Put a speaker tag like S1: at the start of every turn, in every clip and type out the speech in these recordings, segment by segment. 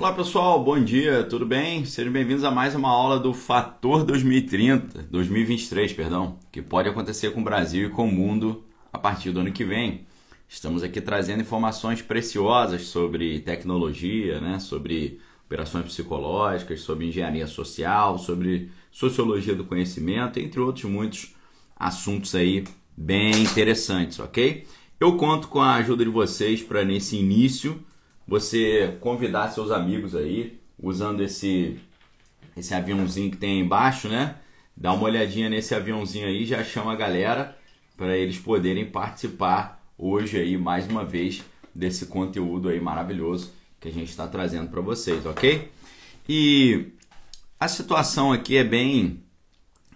S1: Olá pessoal, bom dia, tudo bem? Sejam bem-vindos a mais uma aula do Fator 2030, 2023, perdão, que pode acontecer com o Brasil e com o mundo a partir do ano que vem. Estamos aqui trazendo informações preciosas sobre tecnologia, né? sobre operações psicológicas, sobre engenharia social, sobre sociologia do conhecimento, entre outros muitos assuntos aí bem interessantes, ok? Eu conto com a ajuda de vocês para nesse início você convidar seus amigos aí, usando esse, esse aviãozinho que tem aí embaixo, né? Dá uma olhadinha nesse aviãozinho aí, já chama a galera para eles poderem participar hoje aí mais uma vez desse conteúdo aí maravilhoso que a gente está trazendo para vocês, ok? E a situação aqui é bem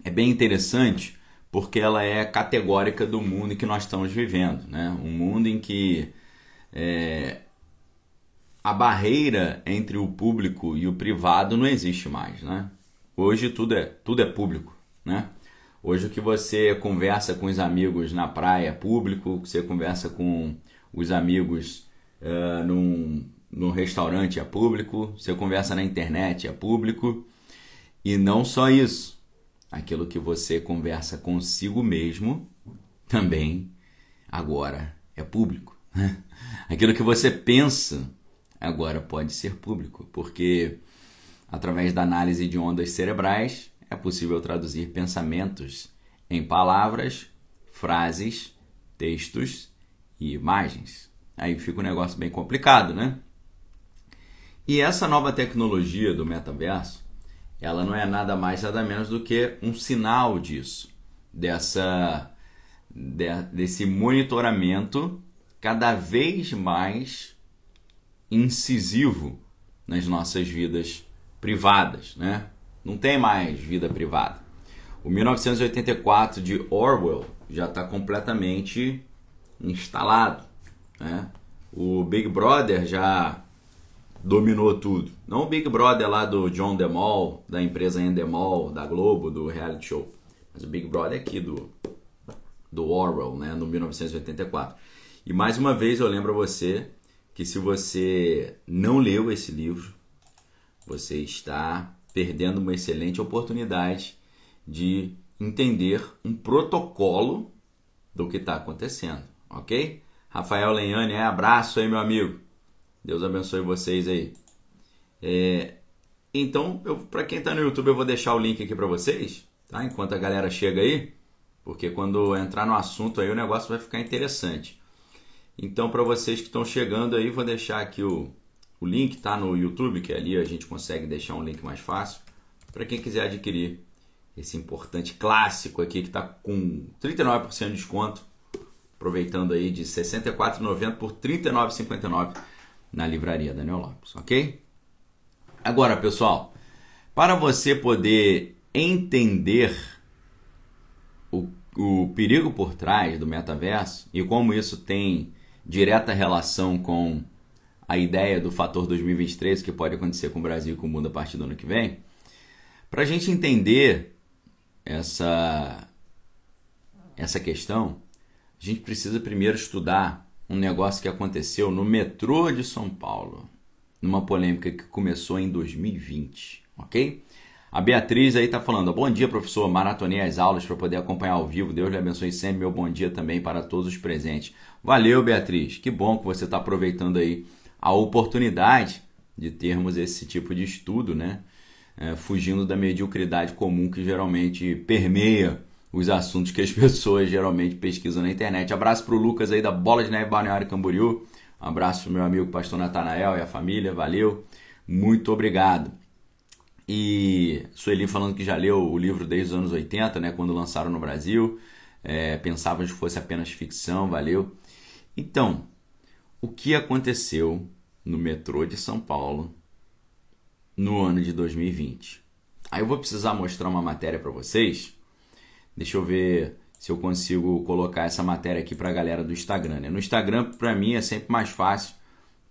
S1: é bem interessante porque ela é categórica do mundo que nós estamos vivendo, né? Um mundo em que é, a barreira entre o público e o privado não existe mais, né? Hoje tudo é, tudo é público, né? Hoje o que você conversa com os amigos na praia é público, o que você conversa com os amigos uh, num, num restaurante é público, você conversa na internet é público. E não só isso, aquilo que você conversa consigo mesmo também agora é público. Né? Aquilo que você pensa agora pode ser público, porque através da análise de ondas cerebrais é possível traduzir pensamentos em palavras, frases, textos e imagens. Aí fica um negócio bem complicado, né? E essa nova tecnologia do metaverso, ela não é nada mais nada menos do que um sinal disso, dessa de, desse monitoramento cada vez mais incisivo nas nossas vidas privadas, né? Não tem mais vida privada. O 1984 de Orwell já está completamente instalado, né? O Big Brother já dominou tudo. Não o Big Brother lá do John DeMol, da empresa Endemol, da Globo, do reality show, mas o Big Brother aqui do do Orwell, né, no 1984. E mais uma vez eu lembro a você que se você não leu esse livro, você está perdendo uma excelente oportunidade de entender um protocolo do que está acontecendo, ok? Rafael Lenhane, é abraço aí, meu amigo. Deus abençoe vocês aí. É, então, para quem está no YouTube, eu vou deixar o link aqui para vocês, tá? Enquanto a galera chega aí, porque quando entrar no assunto aí o negócio vai ficar interessante. Então, para vocês que estão chegando aí, vou deixar aqui o, o link, tá no YouTube, que ali a gente consegue deixar um link mais fácil, para quem quiser adquirir esse importante clássico aqui que está com 39% de desconto, aproveitando aí de R$ 64,90 por R$ 39,59 na livraria Daniel Lopes, ok? Agora, pessoal, para você poder entender o, o perigo por trás do metaverso e como isso tem direta relação com a ideia do fator 2023 que pode acontecer com o Brasil e com o mundo a partir do ano que vem, para a gente entender essa, essa questão, a gente precisa primeiro estudar um negócio que aconteceu no metrô de São Paulo, numa polêmica que começou em 2020, ok? A Beatriz aí está falando, bom dia professor, maratonei as aulas para poder acompanhar ao vivo, Deus lhe abençoe sempre, meu bom dia também para todos os presentes. Valeu Beatriz, que bom que você está aproveitando aí a oportunidade de termos esse tipo de estudo, né? É, fugindo da mediocridade comum que geralmente permeia os assuntos que as pessoas geralmente pesquisam na internet. Abraço para o Lucas aí da Bola de Neve Balneário Camboriú. Abraço para meu amigo pastor Natanael e a família, valeu. Muito obrigado. E Sueli falando que já leu o livro desde os anos 80, né, quando lançaram no Brasil. É, pensava que fosse apenas ficção, valeu. Então, o que aconteceu no metrô de São Paulo no ano de 2020? Aí eu vou precisar mostrar uma matéria para vocês. Deixa eu ver se eu consigo colocar essa matéria aqui para a galera do Instagram. Né? No Instagram, para mim, é sempre mais fácil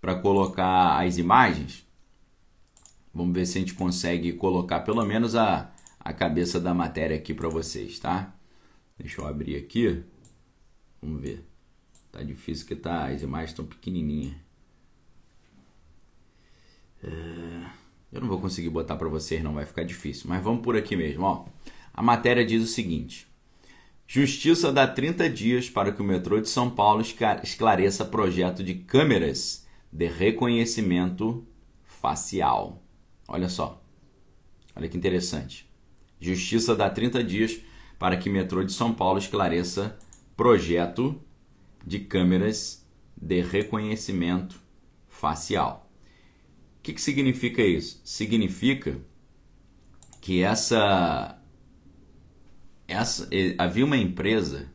S1: para colocar as imagens Vamos ver se a gente consegue colocar pelo menos a, a cabeça da matéria aqui para vocês, tá? Deixa eu abrir aqui. Vamos ver. Tá difícil que tá, as imagens estão pequenininhas. É, eu não vou conseguir botar para vocês, não vai ficar difícil, mas vamos por aqui mesmo. Ó. A matéria diz o seguinte: Justiça dá 30 dias para que o metrô de São Paulo esclareça projeto de câmeras de reconhecimento facial. Olha só. Olha que interessante. Justiça dá 30 dias para que metrô de São Paulo esclareça projeto de câmeras de reconhecimento facial. O que, que significa isso? Significa que essa, essa havia uma empresa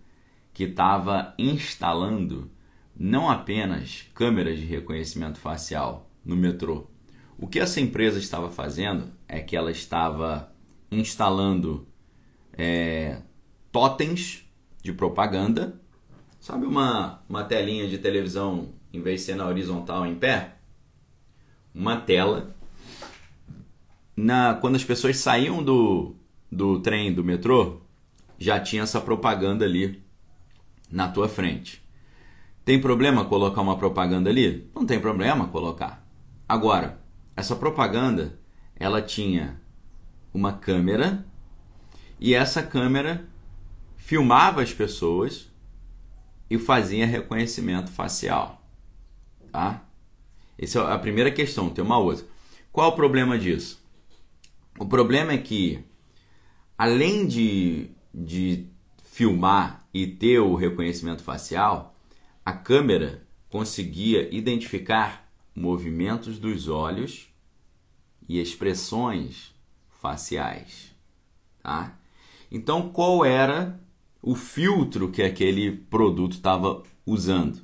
S1: que estava instalando não apenas câmeras de reconhecimento facial no metrô. O que essa empresa estava fazendo é que ela estava instalando é, totens de propaganda. Sabe uma, uma telinha de televisão, em vez de ser na horizontal em pé? Uma tela. Na, quando as pessoas saíam do, do trem, do metrô, já tinha essa propaganda ali na tua frente. Tem problema colocar uma propaganda ali? Não tem problema colocar. Agora, essa propaganda, ela tinha uma câmera e essa câmera filmava as pessoas e fazia reconhecimento facial, tá? Essa é a primeira questão, tem uma outra. Qual o problema disso? O problema é que, além de, de filmar e ter o reconhecimento facial, a câmera conseguia identificar movimentos dos olhos e expressões faciais, tá? Então, qual era o filtro que aquele produto estava usando?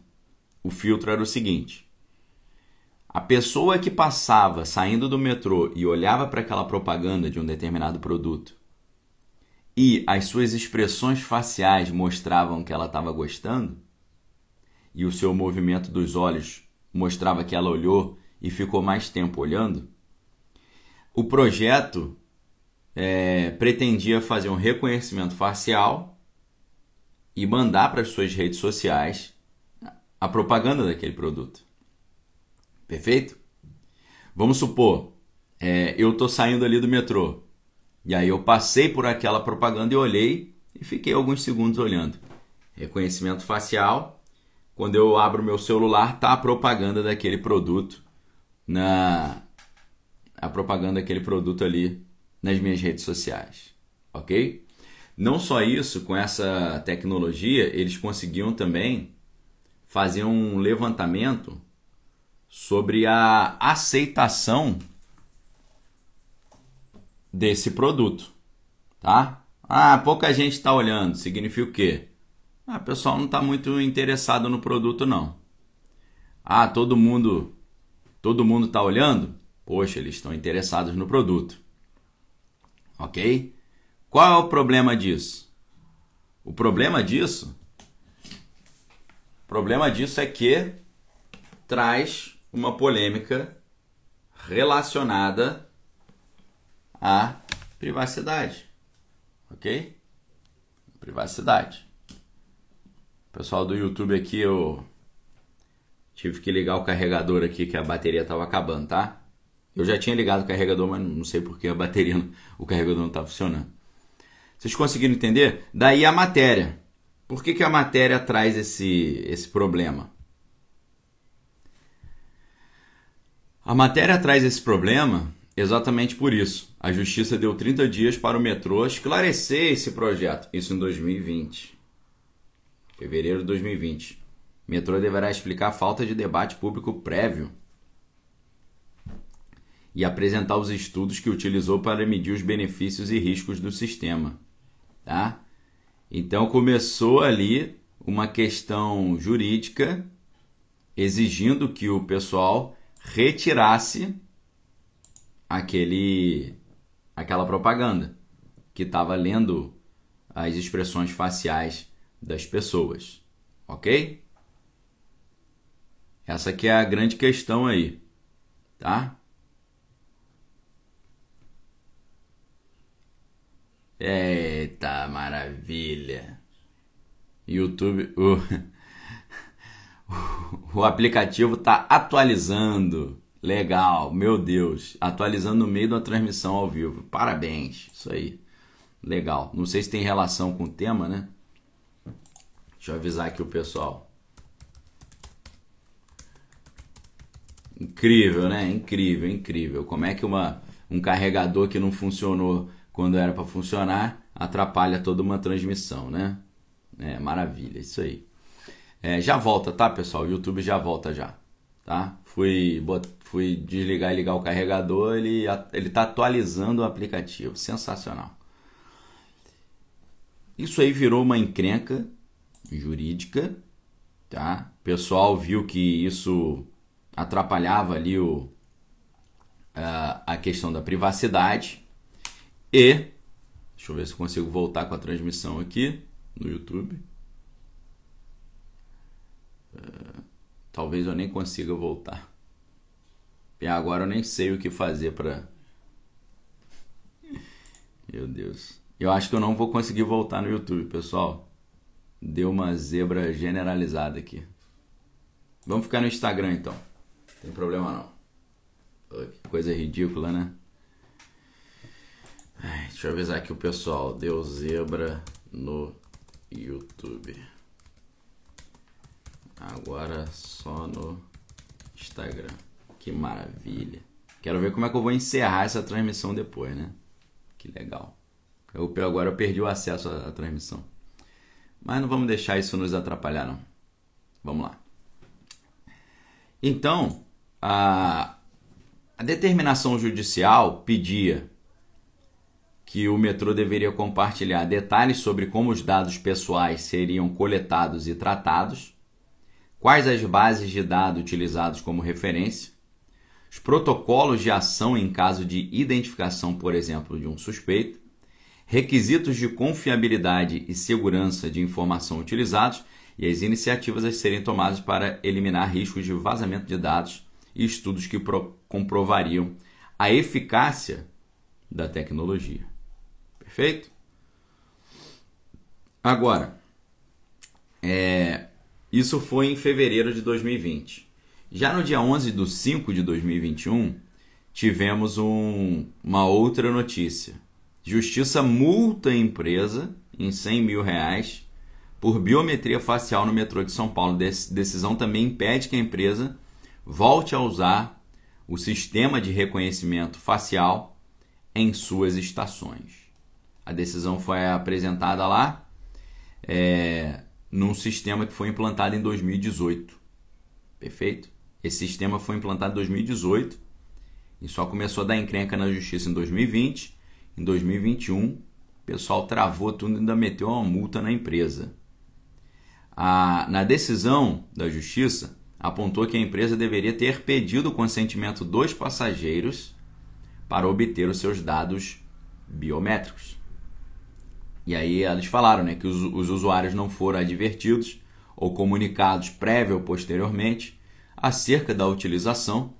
S1: O filtro era o seguinte: a pessoa que passava saindo do metrô e olhava para aquela propaganda de um determinado produto e as suas expressões faciais mostravam que ela estava gostando e o seu movimento dos olhos mostrava que ela olhou e ficou mais tempo olhando, o projeto é, pretendia fazer um reconhecimento facial e mandar para as suas redes sociais a propaganda daquele produto. Perfeito? Vamos supor, é, eu estou saindo ali do metrô e aí eu passei por aquela propaganda e olhei e fiquei alguns segundos olhando. Reconhecimento facial. Quando eu abro meu celular, tá a propaganda daquele produto na, a propaganda daquele produto ali nas minhas redes sociais, ok? Não só isso, com essa tecnologia, eles conseguiam também fazer um levantamento sobre a aceitação desse produto, tá? Ah, pouca gente está olhando, significa o quê? Ah, o pessoal não está muito interessado no produto, não. Ah, todo mundo, todo mundo está olhando? Poxa, eles estão interessados no produto. Ok? Qual é o problema disso? O problema disso, o problema disso é que traz uma polêmica relacionada à privacidade. Ok? Privacidade. Pessoal do YouTube aqui, eu tive que ligar o carregador aqui que a bateria estava acabando, tá? Eu já tinha ligado o carregador, mas não sei porque a bateria, o carregador não está funcionando. Vocês conseguiram entender? Daí a matéria. Por que, que a matéria traz esse, esse problema? A matéria traz esse problema exatamente por isso. A justiça deu 30 dias para o metrô esclarecer esse projeto. Isso em 2020. Fevereiro de 2020. O metrô deverá explicar a falta de debate público prévio e apresentar os estudos que utilizou para medir os benefícios e riscos do sistema. Tá? Então começou ali uma questão jurídica exigindo que o pessoal retirasse aquele aquela propaganda que estava lendo as expressões faciais das pessoas, ok? Essa que é a grande questão aí, tá? Eita maravilha! YouTube, o, o aplicativo está atualizando. Legal, meu Deus. Atualizando no meio da transmissão ao vivo. Parabéns, isso aí. Legal. Não sei se tem relação com o tema, né? Deixa eu avisar aqui o pessoal. Incrível, né? Incrível, incrível. Como é que uma, um carregador que não funcionou quando era para funcionar atrapalha toda uma transmissão, né? É, maravilha, isso aí. É, já volta, tá, pessoal? O YouTube já volta já, tá? Fui, fui desligar e ligar o carregador, ele, ele tá atualizando o aplicativo. Sensacional. Isso aí virou uma encrenca jurídica, tá? O pessoal viu que isso atrapalhava ali o, a, a questão da privacidade e deixa eu ver se eu consigo voltar com a transmissão aqui no YouTube. Uh, talvez eu nem consiga voltar. E agora eu nem sei o que fazer para. Meu Deus. Eu acho que eu não vou conseguir voltar no YouTube, pessoal. Deu uma zebra generalizada aqui. Vamos ficar no Instagram então. Não tem problema não. Coisa ridícula, né? Deixa eu avisar aqui o pessoal. Deu zebra no YouTube. Agora só no Instagram. Que maravilha. Quero ver como é que eu vou encerrar essa transmissão depois, né? Que legal. Eu, agora eu perdi o acesso à, à transmissão. Mas não vamos deixar isso nos atrapalhar, não. Vamos lá. Então, a, a determinação judicial pedia que o metrô deveria compartilhar detalhes sobre como os dados pessoais seriam coletados e tratados, quais as bases de dados utilizados como referência, os protocolos de ação em caso de identificação, por exemplo, de um suspeito, requisitos de confiabilidade e segurança de informação utilizados e as iniciativas a serem tomadas para eliminar riscos de vazamento de dados e estudos que comprovariam a eficácia da tecnologia. Perfeito? Agora, é, isso foi em fevereiro de 2020. Já no dia 11 de 5 de 2021, tivemos um, uma outra notícia. Justiça multa a empresa em 100 mil reais por biometria facial no metrô de São Paulo. Decisão também impede que a empresa volte a usar o sistema de reconhecimento facial em suas estações. A decisão foi apresentada lá é, num sistema que foi implantado em 2018. Perfeito? Esse sistema foi implantado em 2018 e só começou a dar encrenca na justiça em 2020. Em 2021, o pessoal travou tudo e ainda meteu uma multa na empresa. A, na decisão da justiça, apontou que a empresa deveria ter pedido o consentimento dos passageiros para obter os seus dados biométricos. E aí eles falaram né, que os, os usuários não foram advertidos ou comunicados prévio ou posteriormente acerca da utilização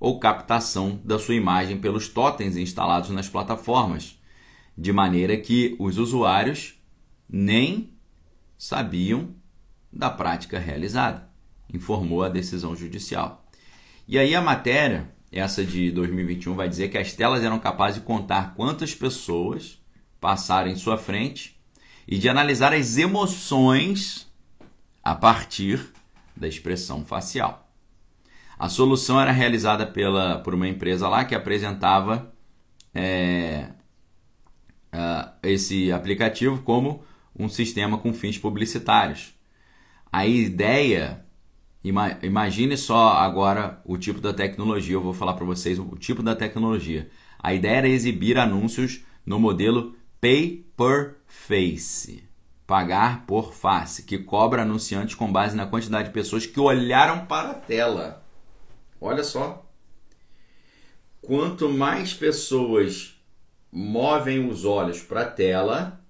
S1: ou captação da sua imagem pelos totens instalados nas plataformas, de maneira que os usuários nem sabiam da prática realizada, informou a decisão judicial. E aí a matéria, essa de 2021, vai dizer que as telas eram capazes de contar quantas pessoas passaram em sua frente e de analisar as emoções a partir da expressão facial. A solução era realizada pela, por uma empresa lá que apresentava é, uh, esse aplicativo como um sistema com fins publicitários. A ideia, ima, imagine só agora o tipo da tecnologia, eu vou falar para vocês o tipo da tecnologia. A ideia era exibir anúncios no modelo Pay per Face, pagar por face, que cobra anunciantes com base na quantidade de pessoas que olharam para a tela. Olha só. Quanto mais pessoas movem os olhos para a tela,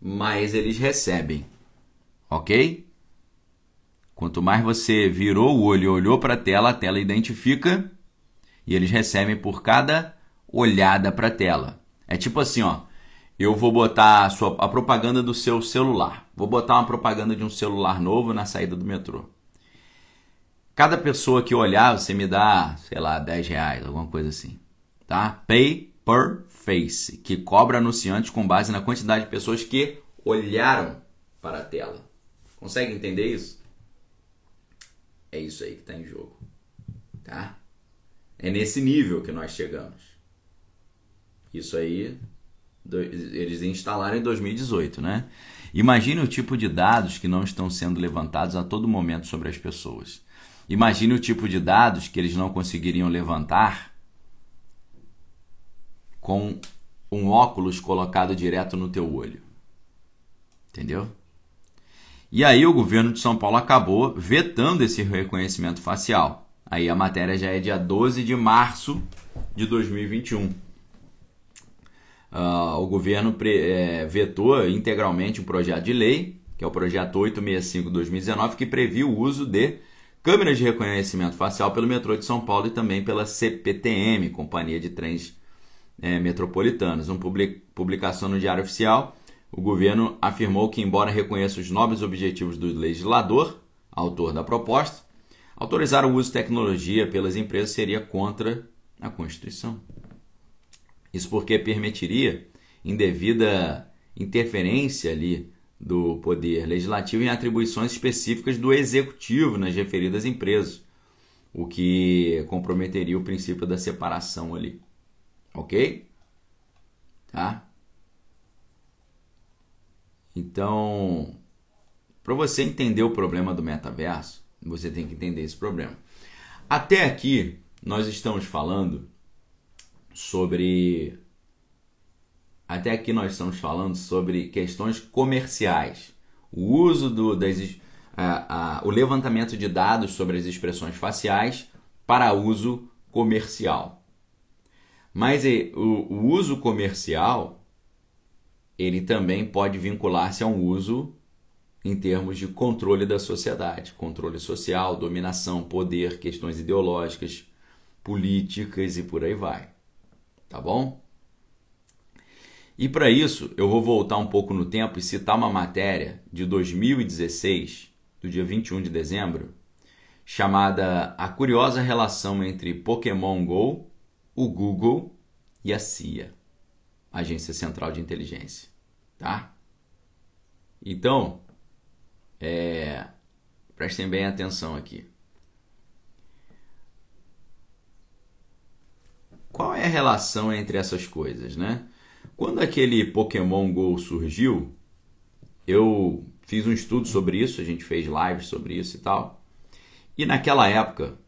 S1: mais eles recebem. Ok? Quanto mais você virou o olho e olhou para a tela, a tela identifica e eles recebem por cada olhada para a tela. É tipo assim, ó. Eu vou botar a, sua, a propaganda do seu celular. Vou botar uma propaganda de um celular novo na saída do metrô. Cada pessoa que olhar, você me dá, sei lá, 10 reais, alguma coisa assim. Tá? Pay per face, que cobra anunciantes com base na quantidade de pessoas que olharam para a tela. Consegue entender isso? É isso aí que está em jogo. Tá? É nesse nível que nós chegamos. Isso aí eles instalaram em 2018, né? Imagine o tipo de dados que não estão sendo levantados a todo momento sobre as pessoas. Imagine o tipo de dados que eles não conseguiriam levantar com um óculos colocado direto no teu olho. Entendeu? E aí o governo de São Paulo acabou vetando esse reconhecimento facial. Aí a matéria já é dia 12 de março de 2021. Uh, o governo pre, é, vetou integralmente um projeto de lei, que é o projeto 865-2019, que previu o uso de câmeras de reconhecimento facial pelo metrô de São Paulo e também pela CPTM, Companhia de Trens é, Metropolitanos. Uma publicação no Diário Oficial o governo afirmou que, embora reconheça os nobres objetivos do legislador, autor da proposta, autorizar o uso de tecnologia pelas empresas seria contra a Constituição. Isso porque permitiria indevida interferência ali do poder legislativo em atribuições específicas do executivo nas referidas empresas, o que comprometeria o princípio da separação ali. OK? Tá? Então, para você entender o problema do metaverso, você tem que entender esse problema. Até aqui, nós estamos falando sobre. Até aqui, nós estamos falando sobre questões comerciais. O uso do, das, a, a, o levantamento de dados sobre as expressões faciais para uso comercial. Mas o, o uso comercial ele também pode vincular-se a um uso em termos de controle da sociedade, controle social, dominação, poder, questões ideológicas, políticas e por aí vai. Tá bom? E para isso, eu vou voltar um pouco no tempo e citar uma matéria de 2016, do dia 21 de dezembro, chamada A Curiosa Relação entre Pokémon Go, o Google e a CIA, Agência Central de Inteligência tá? Então, é, prestem bem atenção aqui. Qual é a relação entre essas coisas, né? Quando aquele Pokémon Go surgiu, eu fiz um estudo sobre isso, a gente fez lives sobre isso e tal. E naquela época,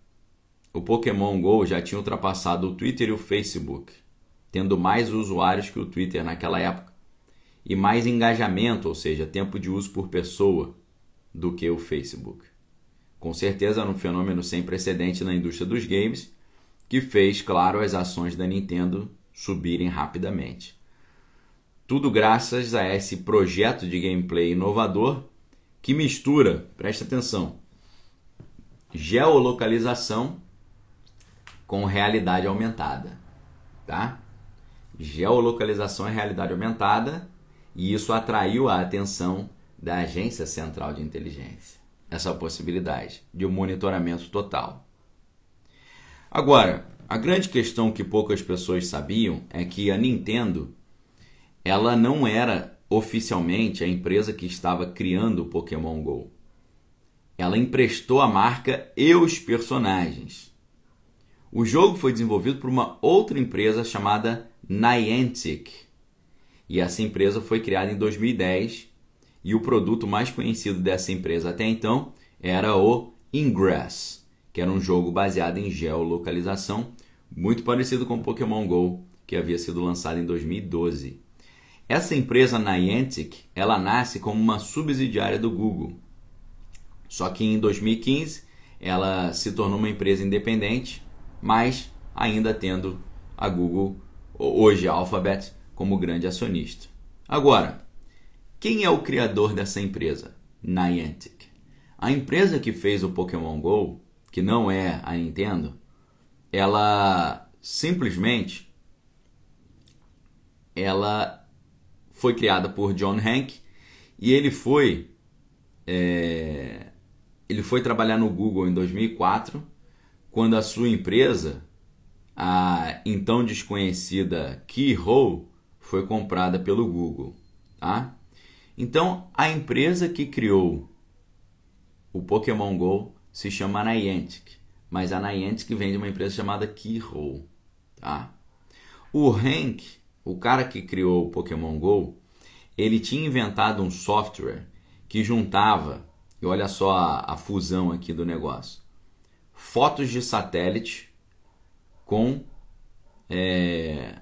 S1: o Pokémon Go já tinha ultrapassado o Twitter e o Facebook, tendo mais usuários que o Twitter naquela época e mais engajamento, ou seja, tempo de uso por pessoa, do que o Facebook. Com certeza era um fenômeno sem precedente na indústria dos games, que fez, claro, as ações da Nintendo subirem rapidamente. Tudo graças a esse projeto de gameplay inovador que mistura, preste atenção, geolocalização com realidade aumentada, tá? Geolocalização é realidade aumentada e isso atraiu a atenção da Agência Central de Inteligência, essa possibilidade de um monitoramento total. Agora, a grande questão que poucas pessoas sabiam é que a Nintendo ela não era oficialmente a empresa que estava criando o Pokémon Go. Ela emprestou a marca e os personagens. O jogo foi desenvolvido por uma outra empresa chamada Niantic e essa empresa foi criada em 2010 e o produto mais conhecido dessa empresa até então era o Ingress, que era um jogo baseado em geolocalização, muito parecido com Pokémon Go, que havia sido lançado em 2012. Essa empresa Niantic, ela nasce como uma subsidiária do Google. Só que em 2015 ela se tornou uma empresa independente, mas ainda tendo a Google, hoje a Alphabet, como grande acionista. Agora, quem é o criador dessa empresa? Niantic. A empresa que fez o Pokémon Go, que não é a Nintendo, ela simplesmente ela foi criada por John Hank e ele foi é, ele foi trabalhar no Google em 2004, quando a sua empresa, a então desconhecida Keyhole, foi comprada pelo Google, tá? Então, a empresa que criou o Pokémon Go se chama Niantic, mas a Niantic vem de uma empresa chamada Keyhole, tá? O Hank, o cara que criou o Pokémon Go, ele tinha inventado um software que juntava, e olha só a, a fusão aqui do negócio, fotos de satélite com é,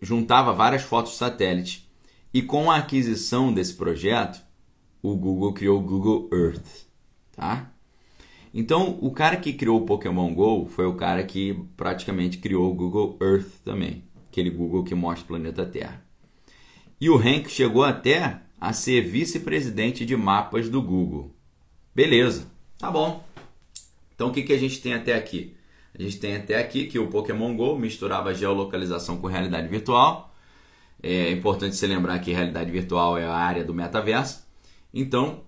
S1: juntava várias fotos de satélite e com a aquisição desse projeto o Google criou o Google Earth, tá? Então o cara que criou o Pokémon Go foi o cara que praticamente criou o Google Earth também, aquele Google que mostra o planeta Terra. E o Hank chegou até a ser vice-presidente de mapas do Google. Beleza, tá bom. Então o que, que a gente tem até aqui? A gente tem até aqui que o Pokémon Go misturava geolocalização com realidade virtual. É importante se lembrar que realidade virtual é a área do metaverso. Então,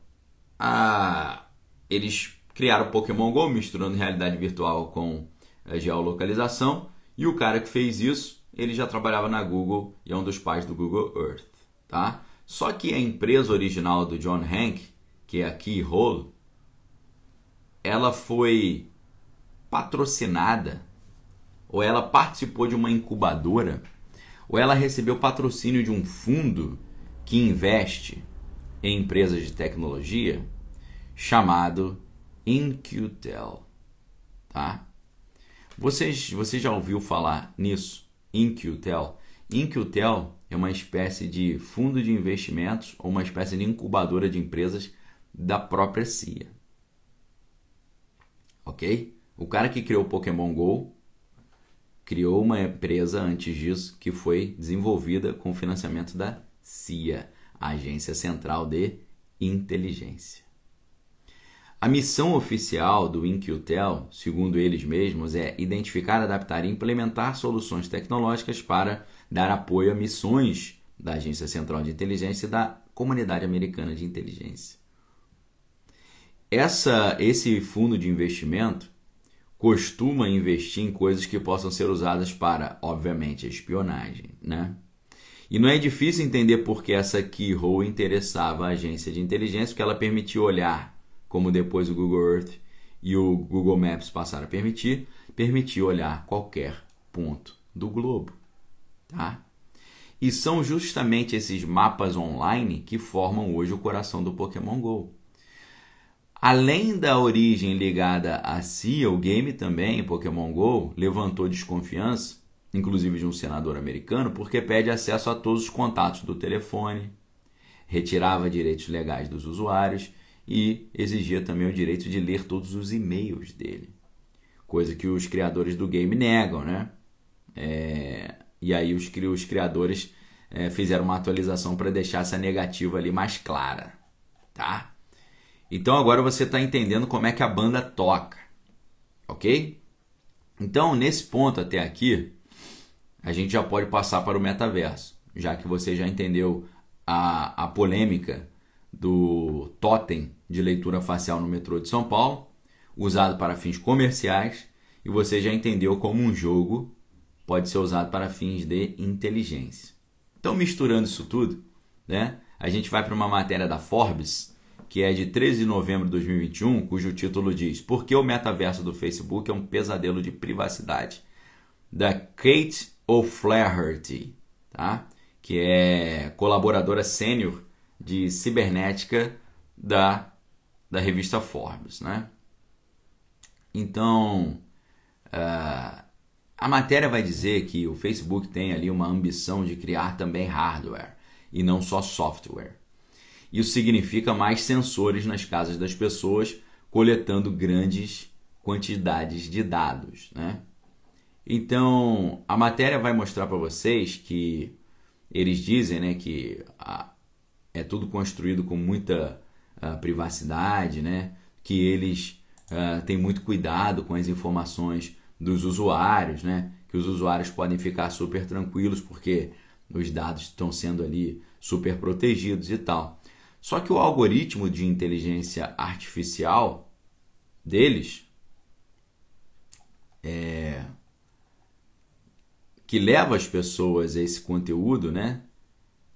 S1: a... eles criaram Pokémon Go misturando realidade virtual com geolocalização. E o cara que fez isso, ele já trabalhava na Google e é um dos pais do Google Earth, tá? Só que a empresa original do John Hank, que é a Keyhole, ela foi patrocinada, ou ela participou de uma incubadora, ou ela recebeu patrocínio de um fundo que investe em empresas de tecnologia chamado InQtel, tá? Vocês, você já ouviu falar nisso? InQtel. InQtel é uma espécie de fundo de investimentos ou uma espécie de incubadora de empresas da própria CIA ok? O cara que criou o Pokémon Go criou uma empresa antes disso que foi desenvolvida com financiamento da CIA, Agência Central de Inteligência. A missão oficial do InQtel, segundo eles mesmos, é identificar, adaptar e implementar soluções tecnológicas para dar apoio a missões da Agência Central de Inteligência e da Comunidade Americana de Inteligência. Essa, esse fundo de investimento costuma investir em coisas que possam ser usadas para, obviamente, espionagem, né? E não é difícil entender por que essa Keyhole interessava a agência de inteligência, porque ela permitia olhar, como depois o Google Earth e o Google Maps passaram a permitir, permitia olhar qualquer ponto do globo, tá? E são justamente esses mapas online que formam hoje o coração do Pokémon Go. Além da origem ligada a CIA, o game também, Pokémon Go, levantou desconfiança, inclusive de um senador americano, porque pede acesso a todos os contatos do telefone, retirava direitos legais dos usuários e exigia também o direito de ler todos os e-mails dele. Coisa que os criadores do game negam, né? É... E aí os, os criadores é, fizeram uma atualização para deixar essa negativa ali mais clara, tá? Então agora você está entendendo como é que a banda toca, ok? Então nesse ponto até aqui, a gente já pode passar para o metaverso, já que você já entendeu a, a polêmica do totem de leitura facial no metrô de São Paulo, usado para fins comerciais, e você já entendeu como um jogo pode ser usado para fins de inteligência. Então, misturando isso tudo, né, a gente vai para uma matéria da Forbes que é de 13 de novembro de 2021, cujo título diz Por que o metaverso do Facebook é um pesadelo de privacidade? Da Kate O'Flaherty, tá? que é colaboradora sênior de cibernética da, da revista Forbes. Né? Então, uh, a matéria vai dizer que o Facebook tem ali uma ambição de criar também hardware e não só software. Isso significa mais sensores nas casas das pessoas, coletando grandes quantidades de dados. Né? Então, a matéria vai mostrar para vocês que eles dizem né, que é tudo construído com muita a, privacidade, né? que eles a, têm muito cuidado com as informações dos usuários, né? que os usuários podem ficar super tranquilos porque os dados estão sendo ali super protegidos e tal. Só que o algoritmo de inteligência artificial deles é, que leva as pessoas a esse conteúdo, né?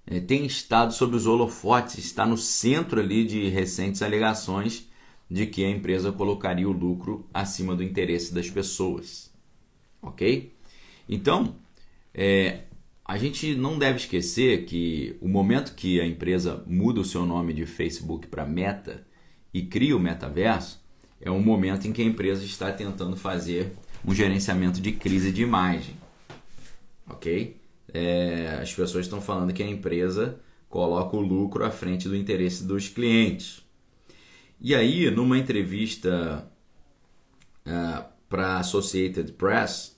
S1: É, tem estado sob os holofotes, está no centro ali de recentes alegações de que a empresa colocaria o lucro acima do interesse das pessoas, ok? Então, é, a gente não deve esquecer que o momento que a empresa muda o seu nome de Facebook para Meta e cria o metaverso é um momento em que a empresa está tentando fazer um gerenciamento de crise de imagem, ok? É, as pessoas estão falando que a empresa coloca o lucro à frente do interesse dos clientes. E aí, numa entrevista uh, para a Associated Press,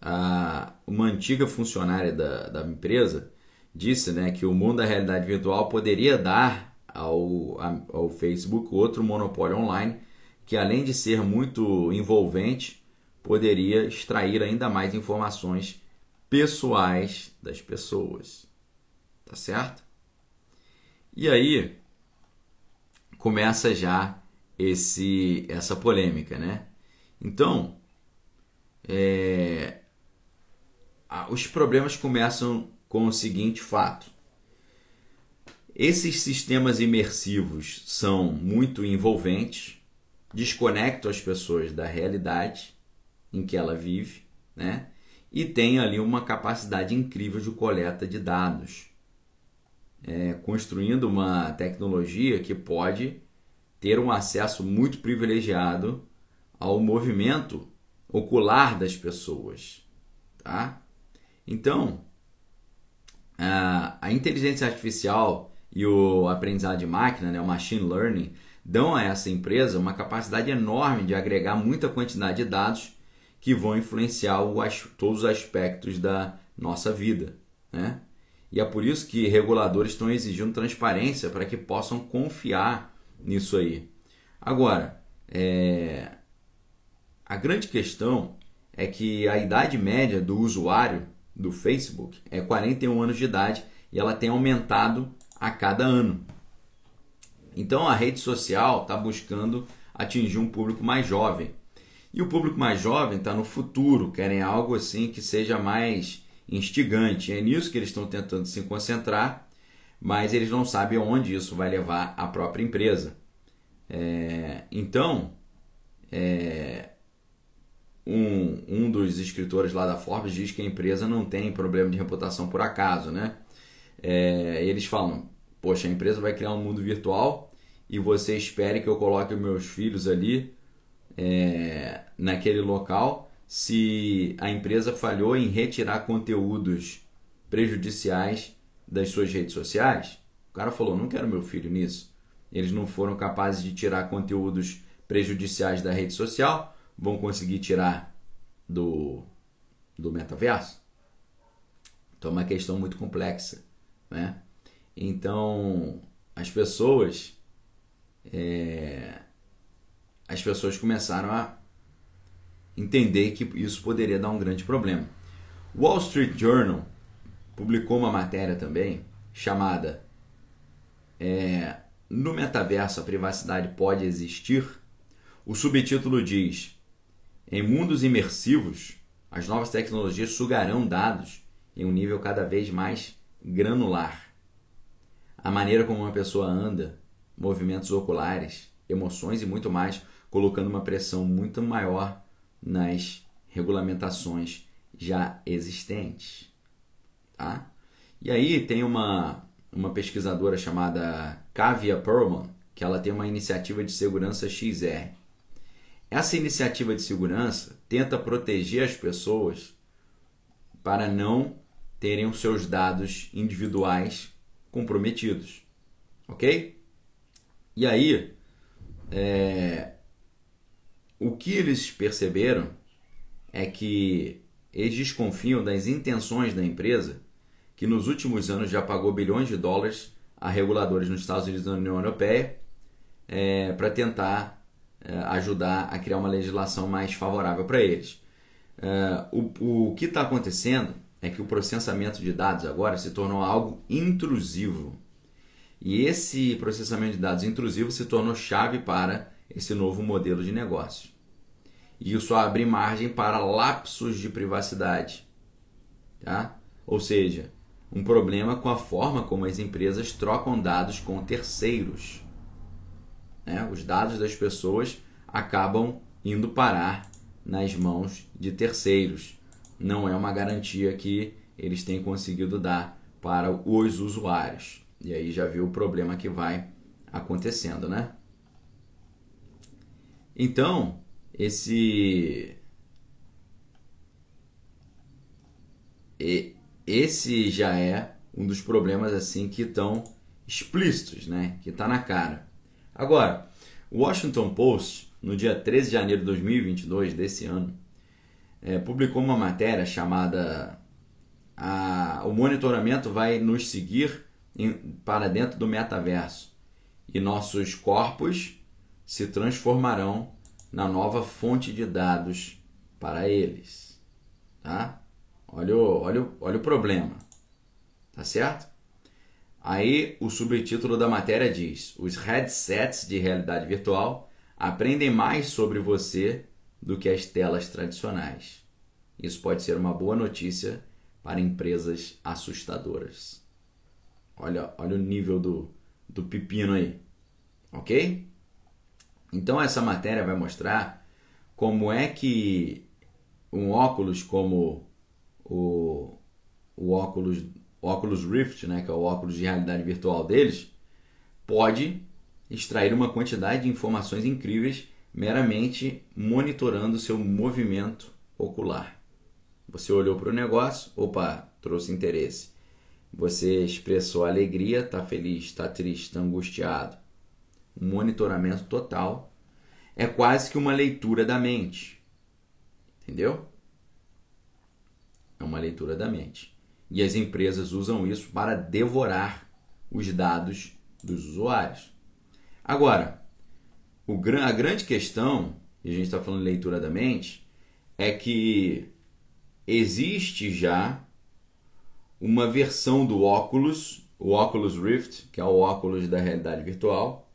S1: uh, uma antiga funcionária da, da empresa disse né, que o mundo da realidade virtual poderia dar ao, ao Facebook outro monopólio online que, além de ser muito envolvente, poderia extrair ainda mais informações pessoais das pessoas. Tá certo? E aí começa já esse essa polêmica, né? Então, é, os problemas começam com o seguinte fato: esses sistemas imersivos são muito envolventes, desconectam as pessoas da realidade em que ela vive, né? E tem ali uma capacidade incrível de coleta de dados, é, construindo uma tecnologia que pode ter um acesso muito privilegiado ao movimento ocular das pessoas, tá? Então, a, inteligência artificial e o aprendizado de máquina, né, o machine learning, dão a essa empresa uma capacidade enorme de agregar muita quantidade de dados que vão influenciar o, todos os aspectos da nossa vida. Né? E é por isso que reguladores estão exigindo transparência para que possam confiar nisso aí. Agora, é... a grande questão é que a idade média do usuário do Facebook é 41 anos de idade e ela tem aumentado a cada ano. Então a rede social está buscando atingir um público mais jovem. E o público mais jovem está no futuro, querem algo assim que seja mais instigante. É nisso que eles estão tentando se concentrar, mas eles não sabem onde isso vai levar a própria empresa. É, então, é, um, um dos escritores lá da Forbes diz que a empresa não tem problema de reputação por acaso, né? É, eles falam, poxa, a empresa vai criar um mundo virtual e você espere que eu coloque meus filhos ali é, naquele local se a empresa falhou em retirar conteúdos prejudiciais das suas redes sociais. O cara falou: não quero meu filho nisso. Eles não foram capazes de tirar conteúdos prejudiciais da rede social, vão conseguir tirar do, do metaverso? Então é uma questão muito complexa. Né? Então as pessoas é, as pessoas começaram a entender que isso poderia dar um grande problema. O Wall Street Journal publicou uma matéria também chamada é, No metaverso a privacidade pode existir? O subtítulo diz: Em mundos imersivos, as novas tecnologias sugarão dados em um nível cada vez mais granular. A maneira como uma pessoa anda, movimentos oculares, emoções e muito mais colocando uma pressão muito maior nas regulamentações já existentes. Tá? E aí tem uma, uma pesquisadora chamada Kavia Perlman, que ela tem uma iniciativa de segurança XR. Essa iniciativa de segurança tenta proteger as pessoas para não terem os seus dados individuais comprometidos. Ok? E aí, é, o que eles perceberam é que eles desconfiam das intenções da empresa, que nos últimos anos já pagou bilhões de dólares a reguladores nos Estados Unidos e na União Europeia é, para tentar é, ajudar a criar uma legislação mais favorável para eles. É, o, o que está acontecendo é que o processamento de dados agora se tornou algo intrusivo. E esse processamento de dados intrusivo se tornou chave para esse novo modelo de negócio. E isso abre margem para lapsos de privacidade. Tá? Ou seja, um problema com a forma como as empresas trocam dados com terceiros. Né? Os dados das pessoas acabam indo parar nas mãos de terceiros. Não é uma garantia que eles têm conseguido dar para os usuários. E aí já viu o problema que vai acontecendo, né? Então, esse esse já é um dos problemas assim que estão explícitos, né? Que está na cara. Agora, o Washington Post, no dia 13 de janeiro de 2022 desse ano, é, publicou uma matéria chamada a, O monitoramento vai nos seguir em, para dentro do metaverso e nossos corpos se transformarão na nova fonte de dados para eles. Tá? Olha o, olha, olha o problema. Tá certo? Aí o subtítulo da matéria diz: Os headsets de realidade virtual aprendem mais sobre você do que as telas tradicionais. Isso pode ser uma boa notícia para empresas assustadoras. Olha, olha o nível do, do pepino aí. Ok? Então essa matéria vai mostrar como é que um óculos como o, o óculos, óculos Rift, né, que é o óculos de realidade virtual deles, pode extrair uma quantidade de informações incríveis meramente monitorando seu movimento ocular. Você olhou para o negócio, opa, trouxe interesse. Você expressou alegria, está feliz, está triste, está angustiado. Um monitoramento total é quase que uma leitura da mente. Entendeu? É uma leitura da mente. E as empresas usam isso para devorar os dados dos usuários. Agora, o, a grande questão, e a gente está falando de leitura da mente, é que existe já uma versão do óculos, o Oculus Rift, que é o óculos da realidade virtual,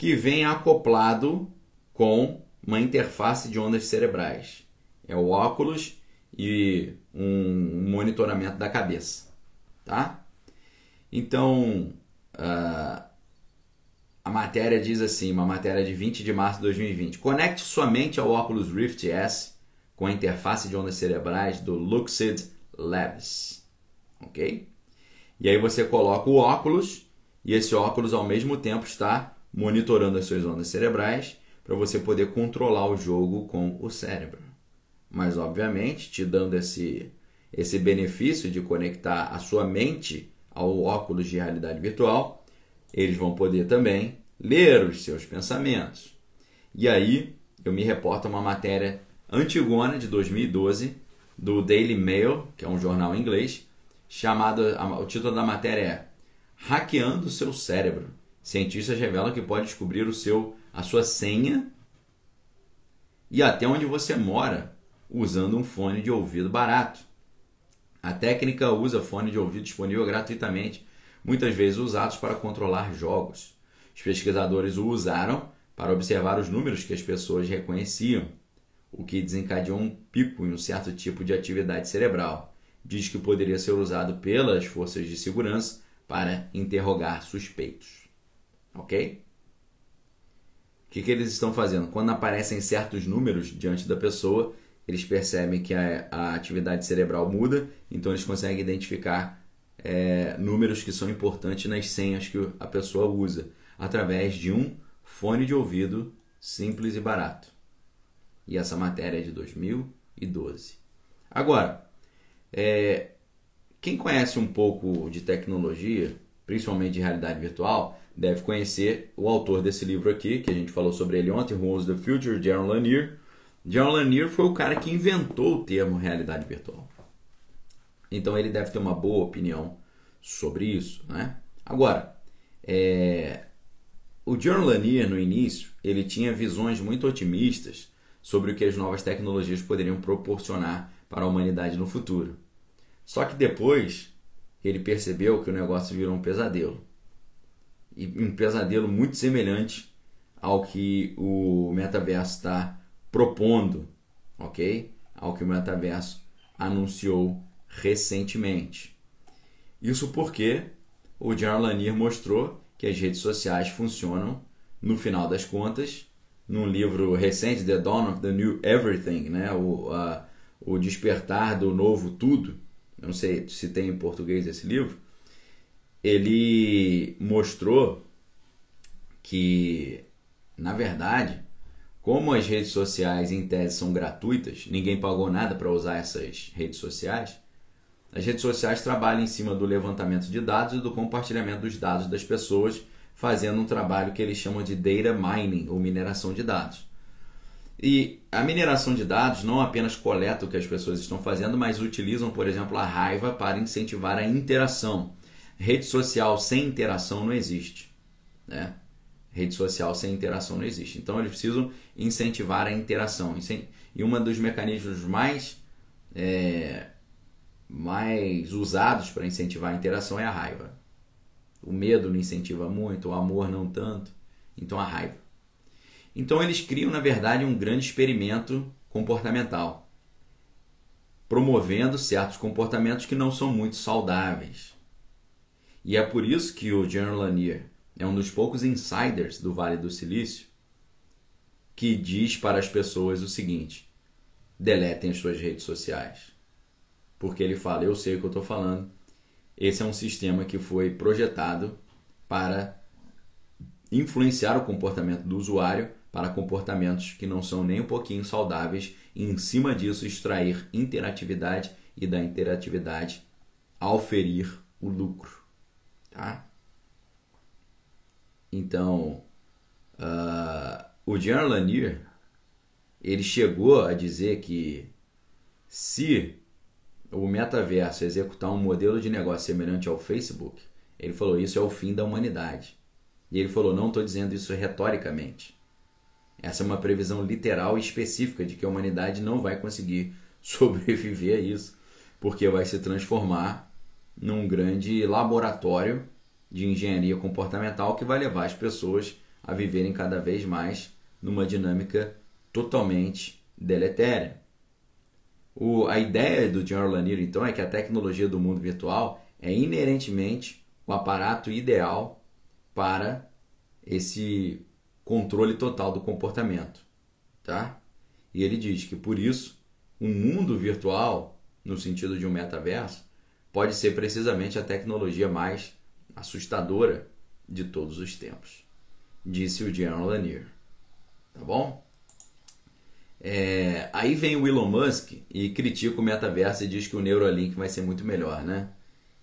S1: que vem acoplado com uma interface de ondas cerebrais. É o óculos e um monitoramento da cabeça, tá? Então, uh, a matéria diz assim, uma matéria de 20 de março de 2020. Conecte sua mente ao Oculus Rift S com a interface de ondas cerebrais do Lucid Labs, ok? E aí você coloca o óculos e esse óculos ao mesmo tempo está monitorando as suas ondas cerebrais para você poder controlar o jogo com o cérebro mas obviamente te dando esse, esse benefício de conectar a sua mente ao óculos de realidade virtual, eles vão poder também ler os seus pensamentos. E aí eu me reporto a uma matéria antigona de 2012 do Daily Mail, que é um jornal inglês, chamado o título da matéria é Hackeando seu cérebro. Cientistas revelam que pode descobrir o seu a sua senha e até onde você mora usando um fone de ouvido barato. A técnica usa fone de ouvido disponível gratuitamente, muitas vezes usados para controlar jogos. Os pesquisadores o usaram para observar os números que as pessoas reconheciam, o que desencadeou um pico em um certo tipo de atividade cerebral. Diz que poderia ser usado pelas forças de segurança para interrogar suspeitos. Ok? O que, que eles estão fazendo? Quando aparecem certos números diante da pessoa, eles percebem que a, a atividade cerebral muda, então eles conseguem identificar é, números que são importantes nas senhas que a pessoa usa, através de um fone de ouvido simples e barato. E essa matéria é de 2012. Agora, é, quem conhece um pouco de tecnologia, principalmente de realidade virtual, deve conhecer o autor desse livro aqui, que a gente falou sobre ele ontem, Who Owns the Future, Jaron Lanier, John Lanier foi o cara que inventou o termo realidade virtual. Então ele deve ter uma boa opinião sobre isso, né? Agora, é... o John Lanier no início ele tinha visões muito otimistas sobre o que as novas tecnologias poderiam proporcionar para a humanidade no futuro. Só que depois ele percebeu que o negócio virou um pesadelo. e um pesadelo muito semelhante ao que o metaverso está propondo, ok? Ao que o metaverso anunciou recentemente. Isso porque o John Lanier mostrou que as redes sociais funcionam, no final das contas, num livro recente, The Dawn of the New Everything, né? o, o Despertar do Novo Tudo, não sei se tem em português esse livro, ele mostrou que, na verdade, como as redes sociais em tese são gratuitas, ninguém pagou nada para usar essas redes sociais, as redes sociais trabalham em cima do levantamento de dados e do compartilhamento dos dados das pessoas, fazendo um trabalho que eles chamam de data mining, ou mineração de dados. E a mineração de dados não apenas coleta o que as pessoas estão fazendo, mas utilizam, por exemplo, a raiva para incentivar a interação. Rede social sem interação não existe. Né? Rede social sem interação não existe. Então eles precisam incentivar a interação. E um dos mecanismos mais é, mais usados para incentivar a interação é a raiva. O medo não incentiva muito, o amor não tanto, então a raiva. Então eles criam, na verdade, um grande experimento comportamental, promovendo certos comportamentos que não são muito saudáveis. E é por isso que o John Lanier é um dos poucos insiders do Vale do Silício que diz para as pessoas o seguinte: deletem as suas redes sociais porque ele fala: Eu sei o que eu estou falando. Esse é um sistema que foi projetado para influenciar o comportamento do usuário para comportamentos que não são nem um pouquinho saudáveis e, em cima disso, extrair interatividade e da interatividade auferir o lucro. Tá? Então, uh, o John Lanier ele chegou a dizer que se o metaverso executar um modelo de negócio semelhante ao Facebook, ele falou: Isso é o fim da humanidade. E ele falou: Não estou dizendo isso retoricamente. Essa é uma previsão literal e específica de que a humanidade não vai conseguir sobreviver a isso, porque vai se transformar num grande laboratório de engenharia comportamental que vai levar as pessoas a viverem cada vez mais numa dinâmica totalmente deletéria. O, a ideia do John Lanier, então, é que a tecnologia do mundo virtual é inerentemente o aparato ideal para esse controle total do comportamento, tá? E ele diz que por isso um mundo virtual, no sentido de um metaverso, pode ser precisamente a tecnologia mais assustadora de todos os tempos, disse o John Lanier. Tá bom? É, aí vem o Elon Musk e critica o metaverso e diz que o Neuralink vai ser muito melhor, né?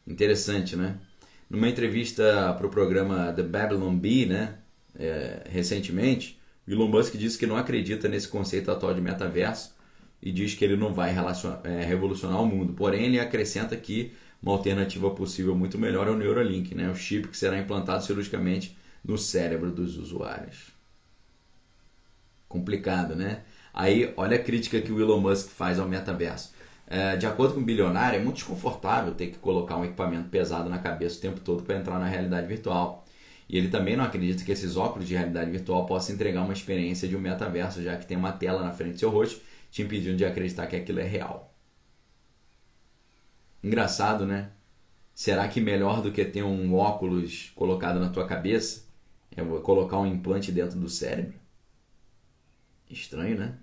S1: Interessante, né? Numa entrevista para o programa The Babylon Bee, né? É, recentemente, o Elon Musk disse que não acredita nesse conceito atual de metaverso e diz que ele não vai é, revolucionar o mundo. Porém, ele acrescenta que uma alternativa possível muito melhor é o Neuralink, né? o chip que será implantado cirurgicamente no cérebro dos usuários. Complicado, né? Aí, olha a crítica que o Elon Musk faz ao metaverso. É, de acordo com o bilionário, é muito desconfortável ter que colocar um equipamento pesado na cabeça o tempo todo para entrar na realidade virtual. E ele também não acredita que esses óculos de realidade virtual possam entregar uma experiência de um metaverso, já que tem uma tela na frente do seu rosto te impedindo de acreditar que aquilo é real. Engraçado, né? Será que melhor do que ter um óculos colocado na tua cabeça é colocar um implante dentro do cérebro? Estranho, né?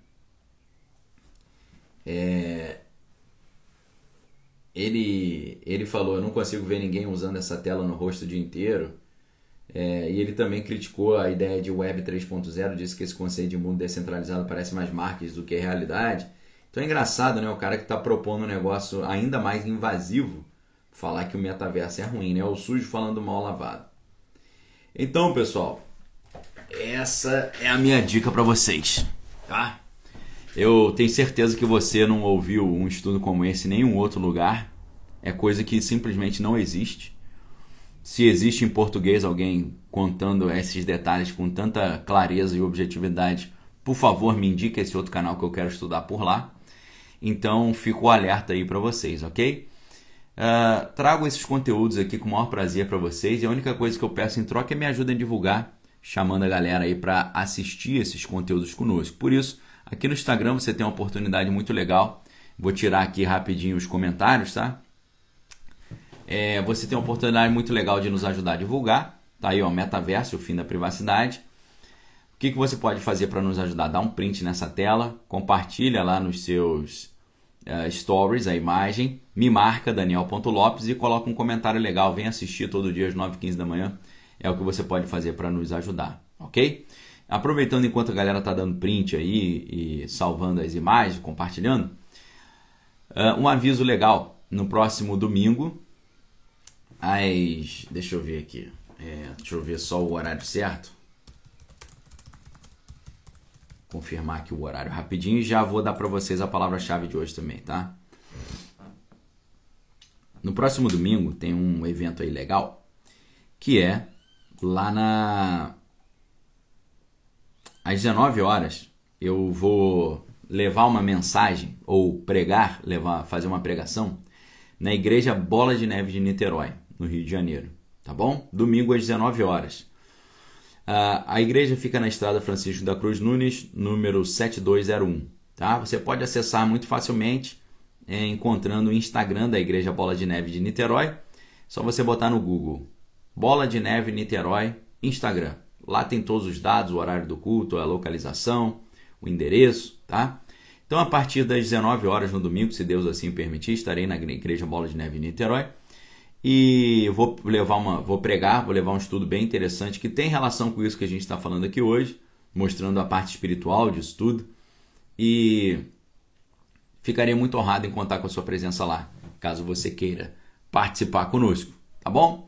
S1: É, ele, ele falou: Eu não consigo ver ninguém usando essa tela no rosto o dia inteiro. É, e ele também criticou a ideia de Web 3.0, disse que esse conceito de mundo descentralizado parece mais marketing do que realidade. Então é engraçado, né? O cara que está propondo um negócio ainda mais invasivo falar que o metaverso é ruim, né? O sujo falando mal lavado. Então, pessoal, essa é a minha dica para vocês, tá? Eu tenho certeza que você não ouviu um estudo como esse em nenhum outro lugar. É coisa que simplesmente não existe. Se existe em português alguém contando esses detalhes com tanta clareza e objetividade, por favor, me indique esse outro canal que eu quero estudar por lá. Então, fico alerta aí para vocês, ok? Uh, trago esses conteúdos aqui com o maior prazer para vocês e a única coisa que eu peço em troca é me ajuda a divulgar, chamando a galera aí para assistir esses conteúdos conosco. Por isso, aqui no Instagram você tem uma oportunidade muito legal. Vou tirar aqui rapidinho os comentários, tá? É, você tem uma oportunidade muito legal de nos ajudar a divulgar. Tá aí, ó, metaverso, o fim da privacidade. O que, que você pode fazer para nos ajudar? Dá um print nessa tela, compartilha lá nos seus uh, stories a imagem, me marca Daniel.lopes e coloca um comentário legal. Vem assistir todo dia às 9h15 da manhã. É o que você pode fazer para nos ajudar, ok? Aproveitando enquanto a galera está dando print aí e salvando as imagens, compartilhando, uh, um aviso legal. No próximo domingo, Deixa eu ver aqui. É, deixa eu ver só o horário certo confirmar aqui o horário rapidinho e já vou dar para vocês a palavra-chave de hoje também, tá? No próximo domingo tem um evento aí legal que é lá na às 19 horas eu vou levar uma mensagem ou pregar, levar, fazer uma pregação na igreja Bola de Neve de Niterói, no Rio de Janeiro, tá bom? Domingo às 19 horas. Uh, a igreja fica na estrada Francisco da Cruz Nunes, número 7201. Tá? Você pode acessar muito facilmente é, encontrando o Instagram da Igreja Bola de Neve de Niterói. Só você botar no Google Bola de Neve Niterói Instagram. Lá tem todos os dados, o horário do culto, a localização, o endereço, tá? Então, a partir das 19 horas no domingo, se Deus assim permitir, estarei na Igreja Bola de Neve Niterói e vou levar uma, vou pregar, vou levar um estudo bem interessante que tem relação com isso que a gente está falando aqui hoje, mostrando a parte espiritual disso tudo. E ficaria muito honrado em contar com a sua presença lá, caso você queira participar conosco, tá bom?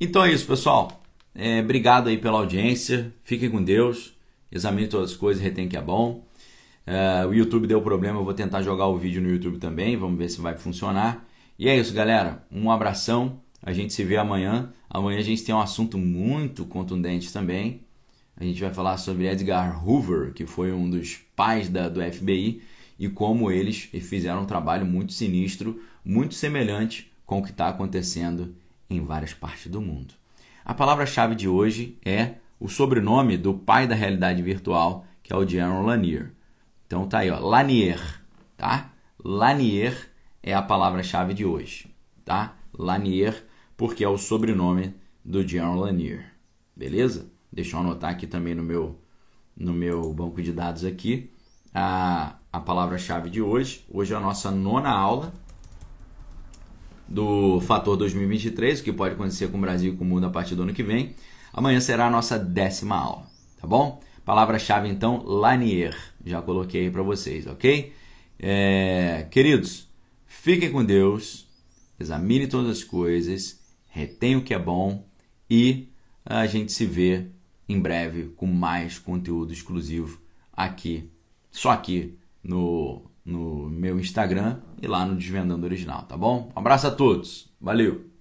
S1: Então é isso, pessoal. É, obrigado aí pela audiência. Fiquem com Deus. Examine todas as coisas, retém que é bom. É, o YouTube deu problema, eu vou tentar jogar o vídeo no YouTube também. Vamos ver se vai funcionar. E é isso, galera. Um abração. A gente se vê amanhã. Amanhã a gente tem um assunto muito contundente também. A gente vai falar sobre Edgar Hoover, que foi um dos pais da, do FBI, e como eles fizeram um trabalho muito sinistro, muito semelhante com o que está acontecendo em várias partes do mundo. A palavra-chave de hoje é o sobrenome do pai da realidade virtual, que é o General Lanier. Então tá aí, ó, Lanier, tá? Lanier é a palavra-chave de hoje, tá? Lanier, porque é o sobrenome do General Lanier. Beleza? Deixa eu anotar aqui também no meu no meu banco de dados aqui a, a palavra-chave de hoje. Hoje é a nossa nona aula do Fator 2023, o que pode acontecer com o Brasil e com o mundo a partir do ano que vem. Amanhã será a nossa décima aula, tá bom? Palavra-chave então, Lanier. Já coloquei aí para vocês, ok? É, queridos, Fiquem com Deus, examine todas as coisas, retenha o que é bom e a gente se vê em breve com mais conteúdo exclusivo aqui, só aqui no, no meu Instagram e lá no Desvendando Original, tá bom? Um abraço a todos, valeu!